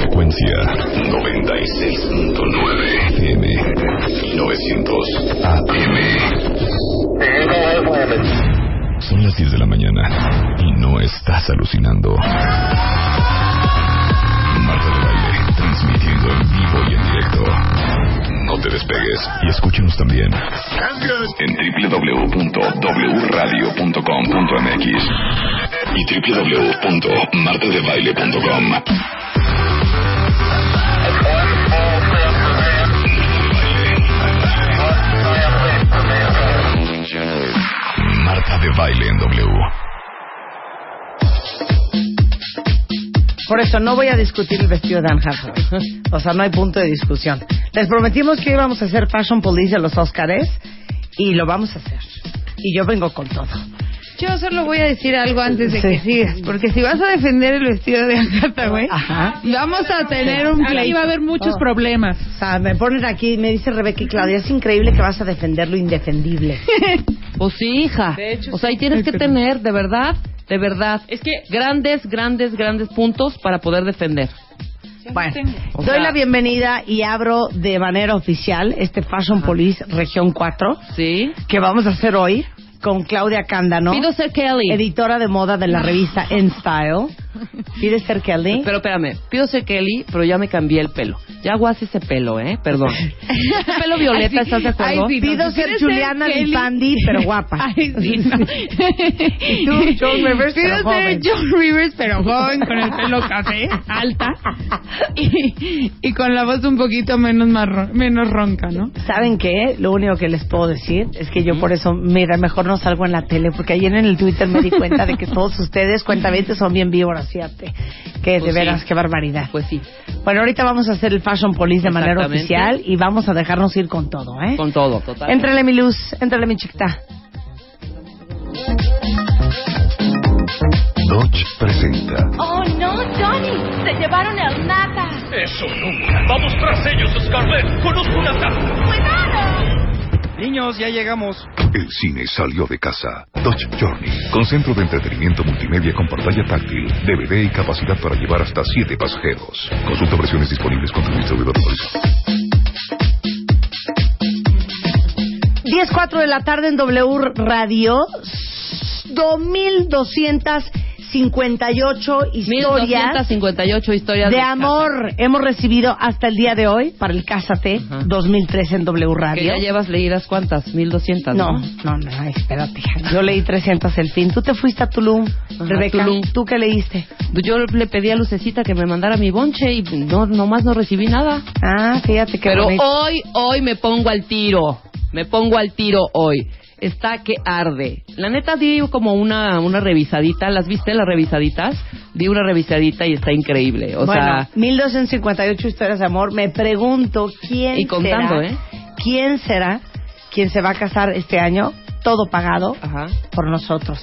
Frecuencia 96.9 FM 900 AM. Son las 10 de la mañana y no estás alucinando. Marta de baile, transmitiendo en vivo y en directo. No te despegues y escúchanos también en www.wradio.com.mx y. Marta de baile en W. Por eso no voy a discutir el vestido de Anne. O sea, no hay punto de discusión. Les prometimos que íbamos a hacer Fashion Police de los Oscars y lo vamos a hacer. Y yo vengo con todo. Yo solo voy a decir algo antes de Sí. que sigas, porque si vas a defender el vestido de Agatha, güey, vamos a tener un pleito. va a haber muchos Oh. problemas. O sea, me ponen aquí, me dice Rebeca y Claudia, es increíble que vas a defender lo indefendible. Pues sí, hija. De hecho, o sea, ahí tienes que tener, de verdad, de verdad, Es que grandes, grandes, grandes puntos para poder defender. Bueno, O doy la bienvenida y abro de manera oficial este Fashion Police Región 4 ¿Sí? que vamos a hacer hoy con Claudia Cándano, Pido ser Kelly. editora de moda de la revista En Style. ¿Pide ser Kelly? Pero espérame, pido ser Kelly, pero ya me cambié el pelo. Ya aguas ese pelo, ¿eh? Perdón. Pelo violeta, ¿estás de acuerdo? Ay, sí, Pido no, ser ¿quieres Juliana? Lipandi, pero guapa. Ay, sí, no. Y tú, Joan Rivers, Pido pero ser joven. John Rivers, pero joven, con el pelo café, alta, y, y con la voz un poquito menos, marro- menos ronca, ¿no? ¿Saben qué? Lo único que les puedo decir es que yo por eso, mira, mejor no salgo en la tele, porque ayer en el Twitter me di cuenta de que todos ustedes, cuentavientes, son bien víboras, fíjate. Que de Pues sí. veras, qué barbaridad. Pues sí, Bueno, ahorita vamos a hacer el Fashion Police de manera oficial y vamos a dejarnos ir con todo, ¿eh? con todo, total. Entrale mi luz, entrale mi chiquita. Dodge presenta Oh no, Johnny, se llevaron el nata. Eso nunca. Vamos tras ellos, Scarlett. Conozco una casa. ¡Cuidado! Niños, ya llegamos. El cine salió de casa. Dodge Journey, con centro de entretenimiento multimedia con pantalla táctil, DVD y capacidad para llevar hasta 7 pasajeros. Consulta versiones disponibles con tu distribuidor favorito. 10.04 de la tarde en W Radio. 2.258 historias 1258 historias de casa. amor hemos recibido hasta el día de hoy para el Cásate Ajá. 2003 en W Que Radio. ya llevas leídas cuántas, 1200. No, no, no, ay, espérate. Yo leí 300 el fin. Tú te fuiste a Tulum, Rebeca. Tulum. ¿Tú qué leíste? Yo le pedí a Lucecita que me mandara mi bonche y no, nomás no recibí nada. Ah, fíjate qué Pero bonito. hoy, hoy me pongo al tiro. Me pongo al tiro hoy. Está que arde. La neta di como una, una revisadita. ¿Las viste las revisaditas? Di una revisadita y está increíble. O bueno, sea, 1258 historias de amor. Me pregunto quién Y contando, será, ¿eh? quién será quien se va a casar este año, todo pagado ajá. por nosotros.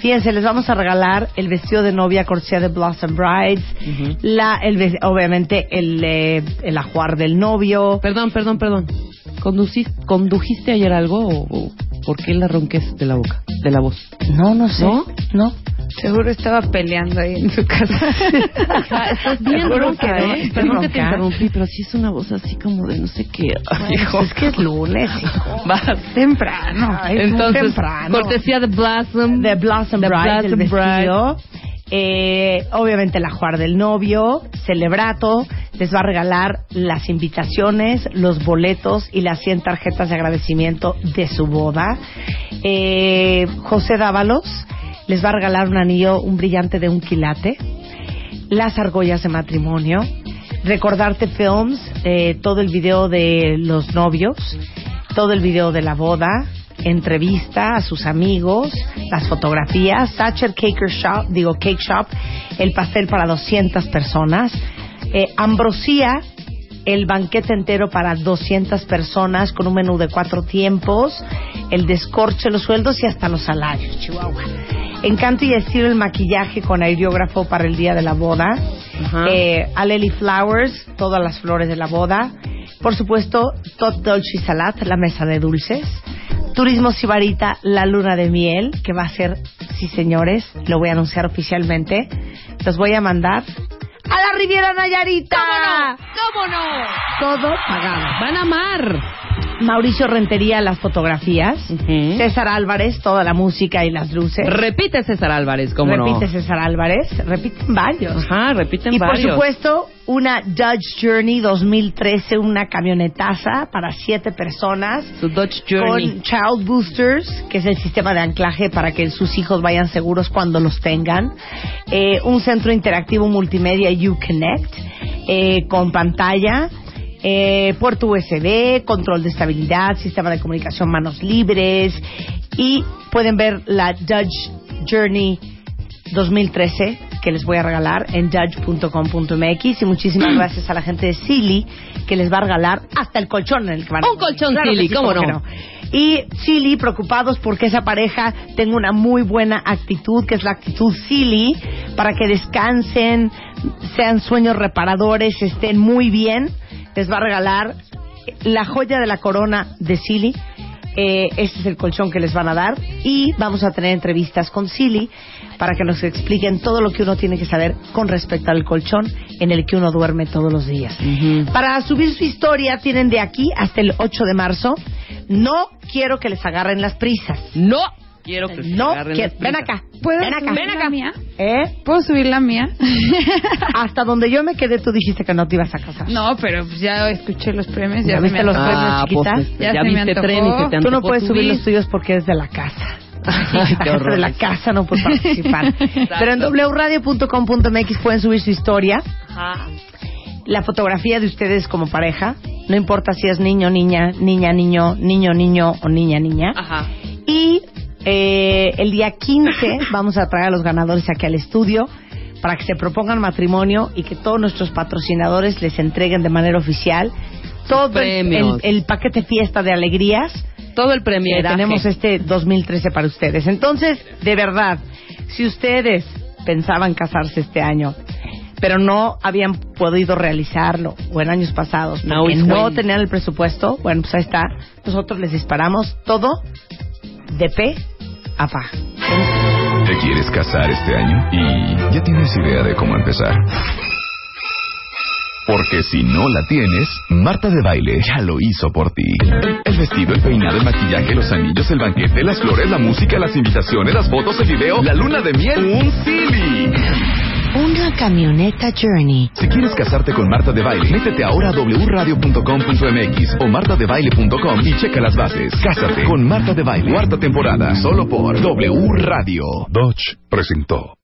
Fíjense, les vamos a regalar el vestido de novia cortesía de Blossom Brides, Ujú. la, el, obviamente el, eh, el ajuar del novio. Perdón, perdón, perdón. ¿Conduciste, ¿Condujiste ayer algo o, o por qué la ronquez de la boca, de la voz? No, no sé. ¿No? No. Seguro estaba peleando ahí en su casa. Hija, estás bien ronca, ¿eh? Perdón que te interrumpí, pero sí es una voz así como de no sé qué. Ay, hijo. Es que es lunes, hijo. Vas. Temprano. Ay, Entonces, temprano. cortesía de Blossom. de Blossom The Bride, el Blossom vestido. Eh, obviamente el ajuar del novio, celebrato, les va a regalar las invitaciones, los boletos y las 100 tarjetas de agradecimiento de su boda. Eh, José Dávalos les va a regalar un anillo, un brillante de un quilate, las argollas de matrimonio, recordarte films, eh, todo el video de los novios, todo el video de la boda, entrevista a sus amigos, las fotografías, Thatcher Cake Shop, digo Cake Shop, el pastel para 200 personas, eh, Ambrosía, el banquete entero para 200 personas con un menú de cuatro tiempos, el descorche, los sueldos y hasta los salarios, Chihuahua. Encanto y estilo el maquillaje con aerógrafo para el día de la boda. Eh, Aleli Flowers, todas las flores de la boda. Por supuesto, Tot Dolce y Salat, la mesa de dulces. Turismo Sibarita, la luna de miel, que va a ser, sí señores, lo voy a anunciar oficialmente. Los voy a mandar a la Riviera Nayarita. ¿Cómo no? Todo pagado. Van a amar. Mauricio Rentería, las fotografías. César Álvarez, toda la música y las luces. Repite César Álvarez, ¿cómo Repite no? César Álvarez. Repiten varios. Ajá, repiten Y varios. por supuesto, una Dodge Journey 2013, una camionetaza para siete personas. Su Dodge Journey. Con Child Boosters, que es el sistema de anclaje para que sus hijos vayan seguros cuando los tengan. Eh, un centro interactivo multimedia Uconnect, eh, con pantalla. Eh, puerto USB, control de estabilidad, sistema de comunicación manos libres y pueden ver la Dodge Journey 2013 que les voy a regalar en judge.com.mx y muchísimas gracias a la gente de Silly que les va a regalar hasta el colchón en el que van a Un colchón Claro Silly, sí, ¿cómo no? Y Silly preocupados porque esa pareja tenga una muy buena actitud, que es la actitud Silly, para que descansen, sean sueños reparadores, estén muy bien. Les va a regalar la joya de la corona de Silly. Eh, este es el colchón que les van a dar y vamos a tener entrevistas con Silly para que nos expliquen todo lo que uno tiene que saber con respecto al colchón en el que uno duerme todos los días. Para subir su historia tienen de aquí hasta el 8 de marzo. No quiero que les agarren las prisas. No quiero que se No, agarren que- las ven acá. ¿Puedo ven acá. Ven acá. mía? ¿Eh? ¿Puedo subir la mía? Hasta donde yo me quedé, tú dijiste que no te ibas a casar. no, pero pues ya escuché los premios. Ya, ¿Ya viste me los premios? Ah, chiquita? pues, este, Ya ya, se me viste antojó. tren y se te Tú no puedes subir subir. los tuyos porque eres de la casa. Ay, qué de la casa no puede participar. Pero en wradio.com.mx pueden subir su historia, Ajá. la fotografía de ustedes como pareja, no importa si es niño, niña, niña, niño, niño, niño o niña, niña. Ajá. Y eh, el día 15 vamos a traer a los ganadores aquí al estudio para que se propongan matrimonio y que todos nuestros patrocinadores les entreguen de manera oficial todo el, el- el paquete fiesta de alegrías Todo el que premio. tenemos este 2013 para ustedes. Entonces, de verdad, si ustedes pensaban casarse este año, pero no habían podido realizarlo, o en años pasados, porque no when. tenían el presupuesto, bueno, pues ahí está. Nosotros les disparamos todo de pe a pa. ¿Te quieres casar este año? Y ya tienes idea de cómo empezar. Porque si no la tienes, Marta de Baile ya lo hizo por ti. El vestido, el peinado, el maquillaje, los anillos, el banquete, las flores, la música, las invitaciones, las fotos, el video, la luna de miel, un Silly. Una camioneta Journey. Si quieres casarte con Marta de Baile, métete ahora a wradio.com.mx o martadebaile.com y checa las bases. Cásate con Marta de Baile. Cuarta temporada, solo por W Radio. Dodge presentó.